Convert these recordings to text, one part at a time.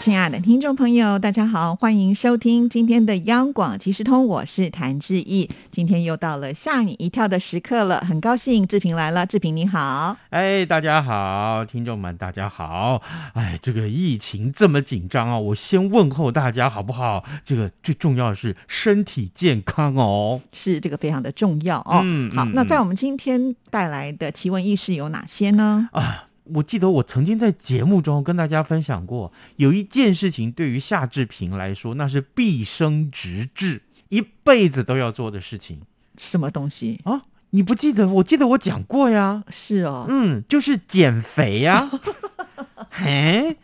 亲爱的听众朋友，大家好，欢迎收听今天的央广即时通，我是谭志毅。今天又到了吓你一跳的时刻了，很高兴志平来了，志平你好。哎，大家好，听众们大家好。哎，这个疫情这么紧张啊，我先问候大家好不好？这个最重要的是身体健康哦，是这个非常的重要哦。嗯好，嗯那在我们今天带来的奇闻异事有哪些呢？啊。我记得我曾经在节目中跟大家分享过，有一件事情对于夏志平来说，那是毕生直至，一辈子都要做的事情什么东西？啊！你不记得？我记得我讲过呀。是哦，嗯，就是减肥呀、嘿，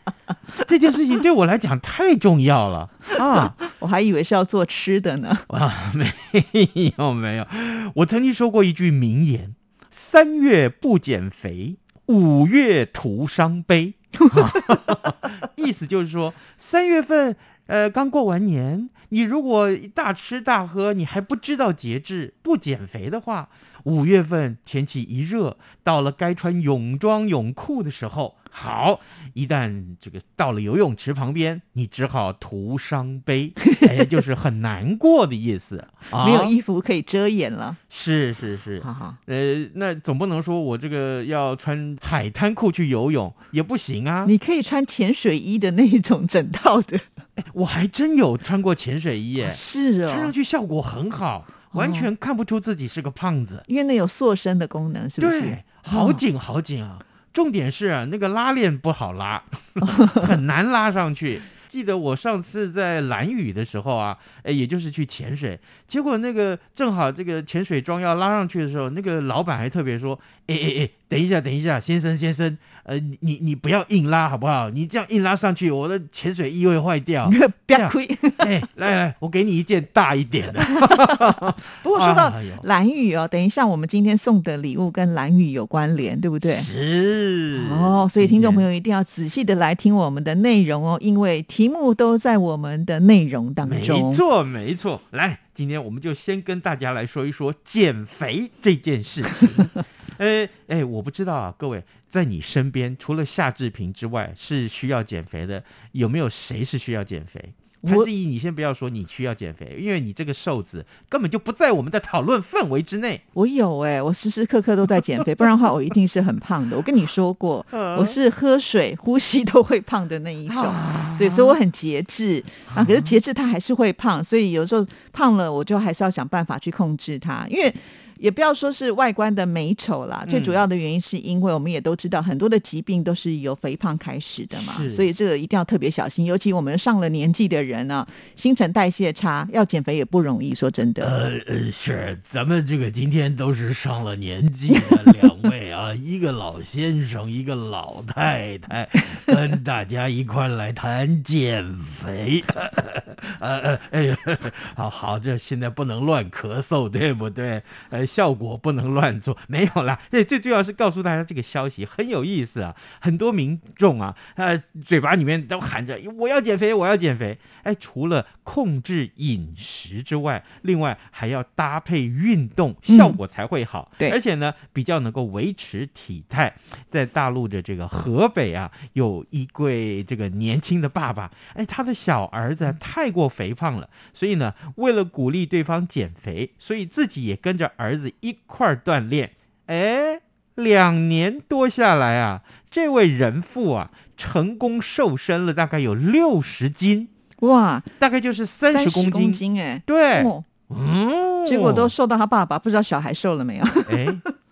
这件事情对我来讲太重要了啊！我还以为是要做吃的呢。啊，没有没有，我曾经说过一句名言：三月不减肥，五月徒伤悲。意思就是说，三月份呃刚过完年，你如果大吃大喝，你还不知道节制，不减肥的话，五月份天气一热，到了该穿泳装泳裤的时候，好，一旦这个到了游泳池旁边，你只好徒伤悲，哎，就是很难过的意思。啊、没有衣服可以遮掩了。是是是，好好，呃，那总不能说我这个要穿海滩裤去游泳也不行啊。你可以穿潜水衣的那一种整套的。我还真有穿过潜水衣耶，是哦穿上哦，去效果很好，完全看不出自己是个胖子。因为那有塑身的功能，是不是？对，好紧好紧啊！重点是啊，那个拉链不好拉，很难拉上去。记得我上次在蓝雨的时候啊，哎，也就是去潜水，结果那个正好这个潜水装要拉上去的时候，那个老板还特别说：“哎哎哎，等一下，等一下，先生先生，呃，你你你不要硬拉好不好？你这样硬拉上去，我的潜水衣会坏掉。不要亏。哎，来来，我给你一件大一点的。不过说到蓝雨哦，等一下我们今天送的礼物跟蓝雨有关联，对不对？是哦，所以听众朋友。一定要仔细的来听我们的内容哦，因为题目都在我们的内容当中没中。错，没错。来，今天我们就先跟大家来说一说减肥这件事情。呃，哎，我不知道啊，各位在你身边除了夏志平之外是需要减肥的，有没有谁是需要减肥？我谭志毅，你先不要说你需要减肥，因为你这个瘦子根本就不在我们的讨论范围之内。我有哎、我时时刻刻都在减肥，不然的话我一定是很胖的。我跟你说过，我是喝水、呼吸都会胖的那一种。对，所以我很节制啊。可是节制它还是会胖，所以有时候胖了，我就还是要想办法去控制它，因为。也不要说是外观的美丑啦，最主要的原因是因为我们也都知道很多的疾病都是由肥胖开始的嘛，所以这个一定要特别小心。尤其我们上了年纪的人呢、新陈代谢差，要减肥也不容易。说真的，呃呃，是，咱们这个今天都是上了年纪的两位啊，一个老先生，一个老太太，跟大家一块来谈减肥。呃呃，哎呀，好好，这现在不能乱咳嗽，对不对？呃，效果不能乱做，没有啦。这最重要是告诉大家这个消息很有意思啊，很多民众啊，呃，嘴巴里面都喊着我要减肥，我要减肥。哎，除了控制饮食之外，另外还要搭配运动，嗯效果才会好。对而且呢，比较能够维持体态。在大陆的这个河北啊，有一位这个年轻的爸爸，哎，他的小儿子啊太过肥胖了，所以呢，为了鼓励对方减肥，所以自己也跟着儿子一块儿锻炼。哎，两年多下来啊，这位人父啊，成功瘦身了大概有六十斤，哇，大概就是三十公公斤。斤哎、对，哦，嗯，结果都瘦到他爸爸，不知道小孩瘦了没有？哎，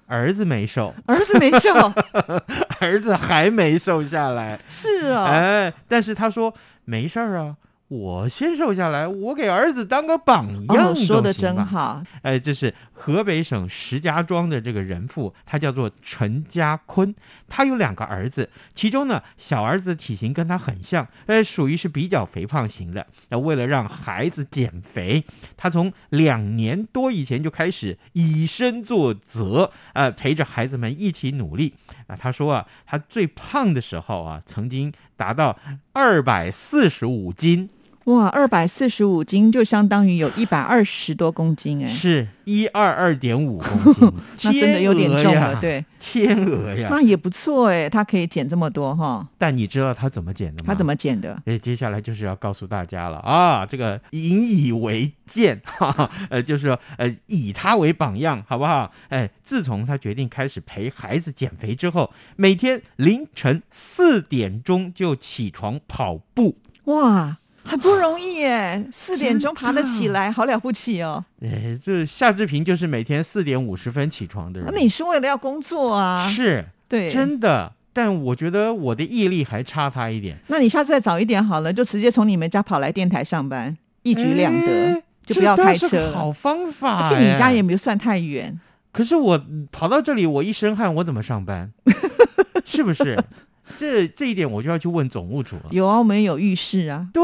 儿子没瘦，儿子没瘦，儿子还没瘦下来。是哦，哎，但是他说没事儿啊，我先瘦下来，我给儿子当个榜样、哦，说的真。好，哎，这是河北省石家庄的这个人妇，他叫做陈家坤，他有两个儿子，其中呢小儿子体型跟他很像，呃，属于是比较肥胖型的。那为了让孩子减肥，他从两年多以前就开始以身作则，呃，陪着孩子们一起努力。啊，他说啊，他最胖的时候啊，曾经达到二百四十五斤。哇，二百四十五斤就相当于有一百二十多公斤哎，是一二二点五公斤，那真的有点重了，对，天鹅呀，那也不错哎，他可以减这么多哈。但你知道他怎么减的吗？他怎么减的？哎，接下来就是要告诉大家了啊，这个引以为鉴，哈哈，呃，就是说呃，以他为榜样，好不好？哎，自从他决定开始陪孩子减肥之后，每天凌晨四点钟就起床跑步，哇！很不容易耶，四点钟爬得起来，好了不起哦。哎，这夏志平就是每天四点五十分起床的人。那你是为了要工作啊？是，对，真的。但我觉得我的毅力还差他一点。那你下次再早一点好了，就直接从你们家跑来电台上班，一举两得，就不要开车。好方法。而且你家也没算太远。可是我跑到这里，我一身汗，我怎么上班？是不是？这这一点我就要去问总务处了。有啊，我们有浴室啊。对，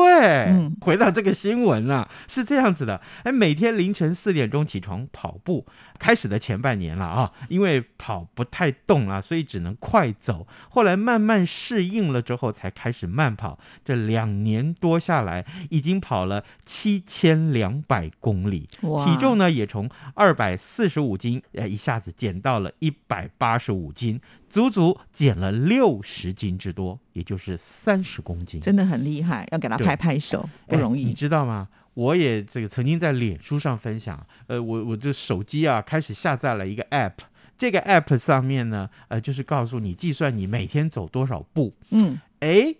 回到这个新闻啊，是这样子的。哎，每天凌晨四点钟起床跑步，开始的前半年了啊，因为跑不太动啊，所以只能快走。后来慢慢适应了之后，才开始慢跑。这两年多下来，已经跑了七千两百公里，体重呢也从二百四十五斤，呃，一下子减到了一百八十五斤。足足减了六十斤之多，也就是三十公斤，真的很厉害，要给他拍拍手，不容易。你知道吗？我也这个曾经在脸书上分享，呃，我我这手机啊开始下载了一个 app，这个 app 上面呢，呃，就是告诉你计算你每天走多少步。嗯，哎，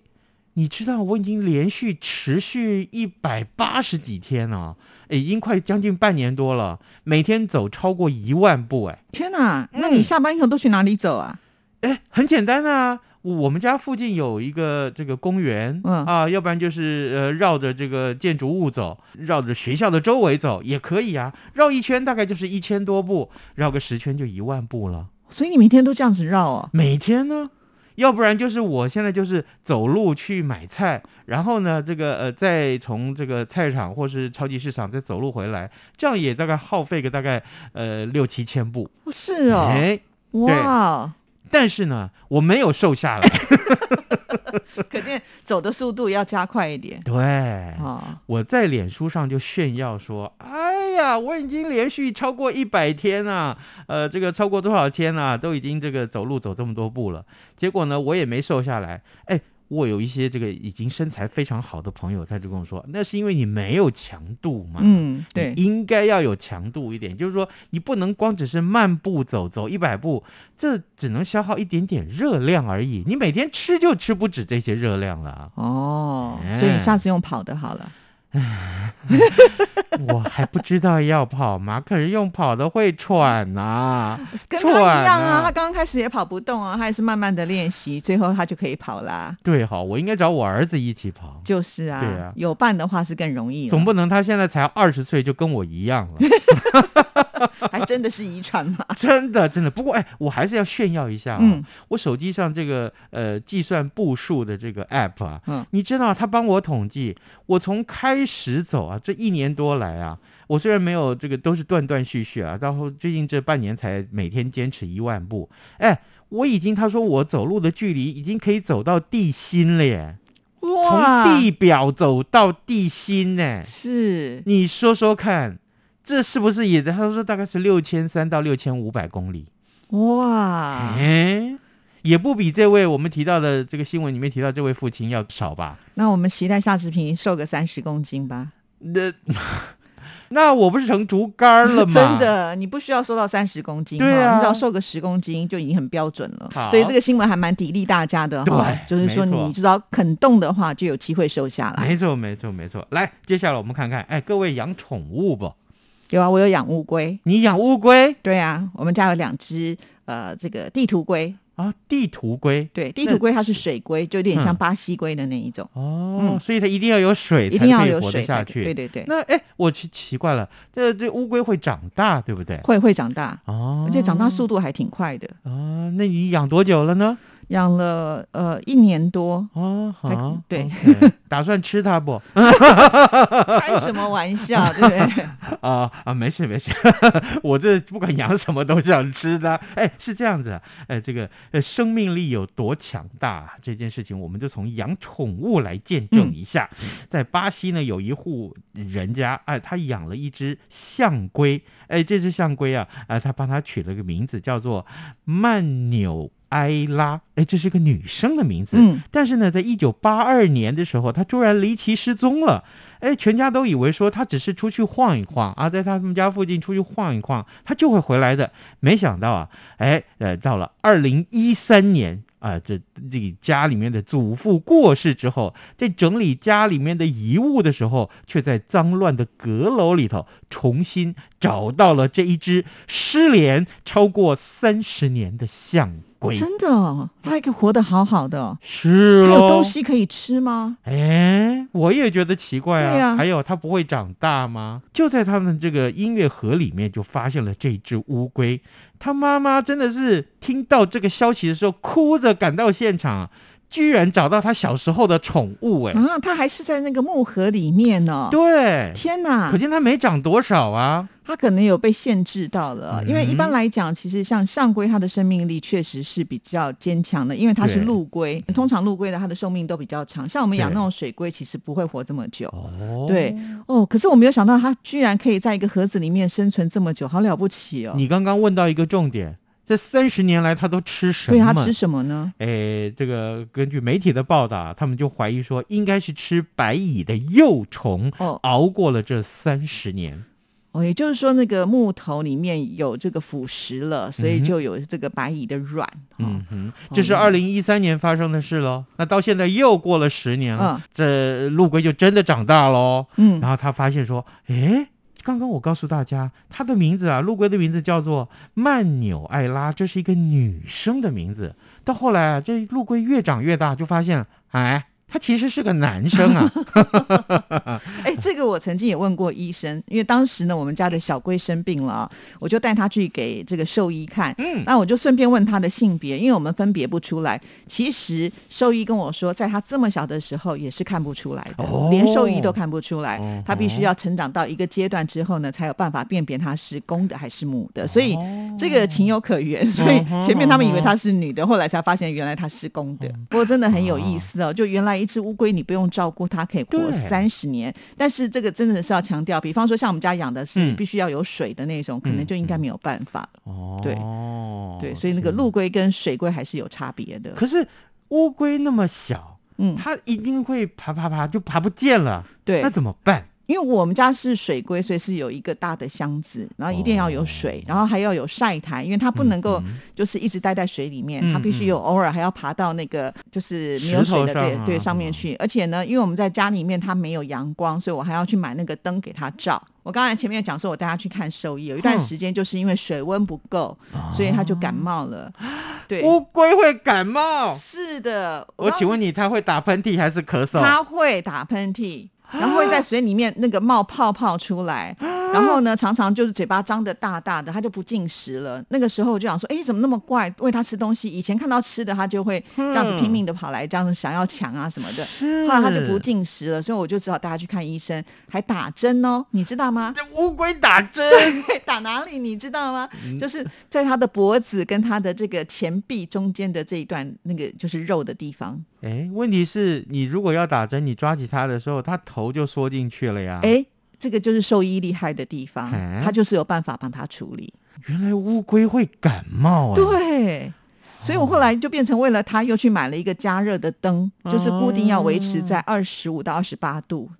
你知道我已经连续持续一百八十几天了。已经快将近半年多了，每天走超过一万步。哎，天哪！那你下班以后都去哪里走啊？哎，很简单啊，我们家附近有一个这个公园，嗯啊，要不然就是呃绕着这个建筑物走，绕着学校的周围走也可以啊。绕一圈大概就是一千多步，绕个十圈就一万步了。所以你每天都这样子绕啊？每天呢？要不然就是我现在就是走路去买菜，然后呢，这个呃再从这个菜场或是超级市场再走路回来，这样也大概耗费个大概呃六七千步。是哦，哎，哇。但是呢，我没有瘦下来，可见走的速度要加快一点。对，啊，我在脸书上就炫耀说：“哎呀，我已经连续超过一百天了，呃，这个超过多少天了？都已经这个走路走这么多步了。结果呢，我也没瘦下来。哎。”我有一些这个已经身材非常好的朋友，他就跟我说：“那是因为你没有强度嘛，嗯，对，应该要有强度一点。就是说，你不能光只是慢步走，走一百步，这只能消耗一点点热量而已。你每天吃就吃不止这些热量了。哦，所以你下次用跑的好了。” 我还不知道要跑吗？可是用跑的会喘呐，跟他一样啊。他刚刚开始也跑不动啊，他也是慢慢的练习，最后他就可以跑啦。对，好，我应该找我儿子一起跑。就是啊，对啊，有伴的话是更容易。总不能他现在才二十岁就跟我一样了，还真的是遗传吗？真的，真的。不过哎，我还是要炫耀一下啊，我手机上这个呃计算步数的这个 app 啊，嗯，你知道他帮我统计，我从开始走啊，这一年多来啊，我虽然没有这个，都是断断续续啊，然后最近这半年才每天坚持一万步。哎，我已经他说我走路的距离已经可以走到地心了耶！哇，从地表走到地心呢？是，你说说看，这是不是也？他说大概是六千三到六千五百公里。哇，哎，也不比这位我们提到的这个新闻里面提到这位父亲要少吧？那我们期待夏志平瘦个三十公斤吧。那 那我不是成竹竿了吗？真的，你不需要瘦到三十公斤，对啊，你只要瘦个十公斤就已经很标准了。所以这个新闻还蛮砥砺大家的哈，就是说你只要肯动的话，就有机会瘦下来。没错，没错，没错。来，接下来我们看看，哎，各位养宠物不？有啊，我有养乌龟。你养乌龟？对啊，我们家有两只呃，这个地图龟。啊，地图龟对，地图龟它是水龟，就有点像嗯巴西龟的那一种，哦，嗯所以它一定要有水一定要有水下去。对对对，那哎，我奇奇怪了，这这乌龟会长大，对不对？会会长大，哦，而且长大速度还挺快的。哦，那你养多久了呢？养了呃一年多，哦，还好，对打算吃它不？开什么玩笑，对不对？啊啊，没事没事，我这不管养什么都想吃的。哎，是这样子啊，哎，这个呃生命力有多强大、啊、这件事情，我们就从养宠物来见证一下。在巴西呢，有一户人家，哎，他养了一只象龟，哎，这只象龟啊，啊，他帮他取了个名字，叫做曼纽埃拉，哎，这是个女生的名字。嗯，但是呢，在一九八二年的时候，她突然离奇失踪了。哎，全家都以为说她只是出去晃一晃啊，在他们家附近出去晃一晃，她就会回来的。没想到啊，哎，呃，到了二零一三年啊，这这个家里面的祖父过世之后，在整理家里面的遗物的时候，却在脏乱的阁楼里头重新找到了这一只失联超过三十年的象龟。真的哦，它还可以活得好好的哦，是咯它有东西可以吃吗？哎，我也觉得奇怪啊。对啊还有，它不会长大吗？就在他们这个音乐盒里面，就发现了这只乌龟。他妈妈真的是听到这个消息的时候，哭着赶到现场，居然找到他小时候的宠物。哎、啊，它还是在那个木盒里面呢。对，天哪可，见它没长多少啊。它可能有被限制到了，因为一般嗯来讲，其实像象龟，它的生命力确实是比较坚强的，因为它是陆龟。通常陆龟的它的寿命都比较长，像我们养那种水龟，其实不会活这么久。哦，对哦，可是我没有想到它居然可以在一个盒子里面生存这么久，好了不起哦！你刚刚问到一个重点，这三十年来他都吃什么？对他吃什么呢？诶，这个根据媒体的报道，他们就怀疑说，应该是吃白蚁的幼虫，哦熬过了这三十年。哦，也就是说那个木头里面有这个腐蚀了，所以就有这个白蚁的卵。嗯嗯，哼，这是二零一三年发生的事喽。那到现在又过了十年了，嗯这陆龟就真的长大喽。嗯然后他发现说，诶，刚刚我告诉大家，它的名字啊，陆龟的名字叫做曼纽艾拉，这是一个女生的名字。到后来啊，这陆龟越长越大，就发现，哎，他其实是个男生啊。哎，这个我曾经也问过医生，因为当时呢，我们家的小龟生病了啊，我就带他去给这个兽医看。嗯，那我就顺便问他的性别，因为我们分别不出来。其实兽医跟我说，在他这么小的时候也是看不出来的，哦连兽医都看不出来。哦他必须要成长到一个阶段之后呢，才有办法辨别他是公的还是母的。所以这个情有可原。所以前面他们以为他是女的，后来才发现原来他是公的。不过真的很有意思哦，就原来一只乌龟你不用照顾它，可以活三十年。但是这个真的是要强调，比方说像我们家养的是嗯必须要有水的那种，可能就应该没有办法了。哦，对对，所以那个陆龟跟水龟还是有差别的。可是乌龟那么小，嗯，它一定会爬爬爬就爬不见了，对那，怎么办？因为我们家是水龟，所以是有一个大的箱子，然后一定要有水，然后还要有晒台，因为它不能够就是一直待在水里面，嗯它必须有偶尔还要爬到那个就是没有水的对对上面去。而且呢，因为我们在家里面它没有阳光，所以我还要去买那个灯给它照。我刚才前面讲说，我带它去看兽医，有一段嗯时间就是因为水温不够，所以它就感冒了。对，乌龟会感冒？是的。刚我请问你，它会打喷嚏还是咳嗽？它会打喷嚏，然后会在水里面那个冒泡泡出来，然后呢，常常就是嘴巴张得大大的，它就不进食了。那个时候我就想说，哎，怎么那么怪？喂它吃东西，以前看到吃的，它就会这样子拼命的跑来，这样子想要抢啊什么的。后来它就不进食了，所以我就只好带它去看医生，还打针哦，你知道吗？这乌龟打针，打哪里你知道吗？嗯就是在它的脖子跟它的这个前臂中间的这一段那个就是肉的地方。哎，问题是你如果要打针，你抓起它的时候，它头就缩进去了呀。，哎，这个就是兽医厉害的地方哎，他就是有办法帮它处理。原来乌龟会感冒啊。，对，所以我后来就变成为了它又去买了一个加热的灯，就是固定要维持在二十五到二十八度。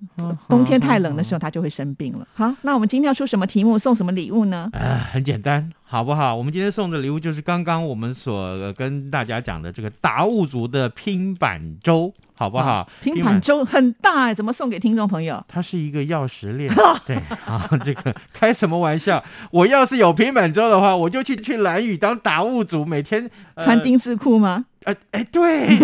冬天太冷的时候，它就会生病了。好，那我们今天要出什么题目，送什么礼物呢？啊，很简单，好不好？我们今天送的礼物就是刚刚我们所、呃跟大家讲的这个达悟族的拼板舟，好不好？拼板舟很大哎，怎么送给听众朋友？它是一个钥匙链，对，啊，这个开什么玩笑？我要是有平板舟的话，我就去去蓝屿当达悟族，每天、呃、穿丁字裤吗？呃，哎，对，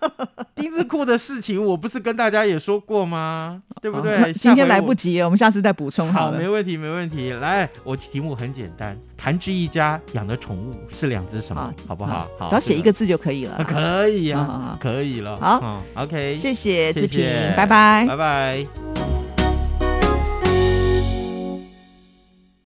丁字裤的事情，我不是跟大家也说过吗？对不对？哦今天来不及了，我们下次再补充好，了。没问题，没问题。来，我题目很简单，谭志一家养的宠物是两只什么好，好不好？好，只要写一这个字就可以了 啊，。可以呀、好好好可以了。好嗯，OK，谢谢志平拜拜拜拜。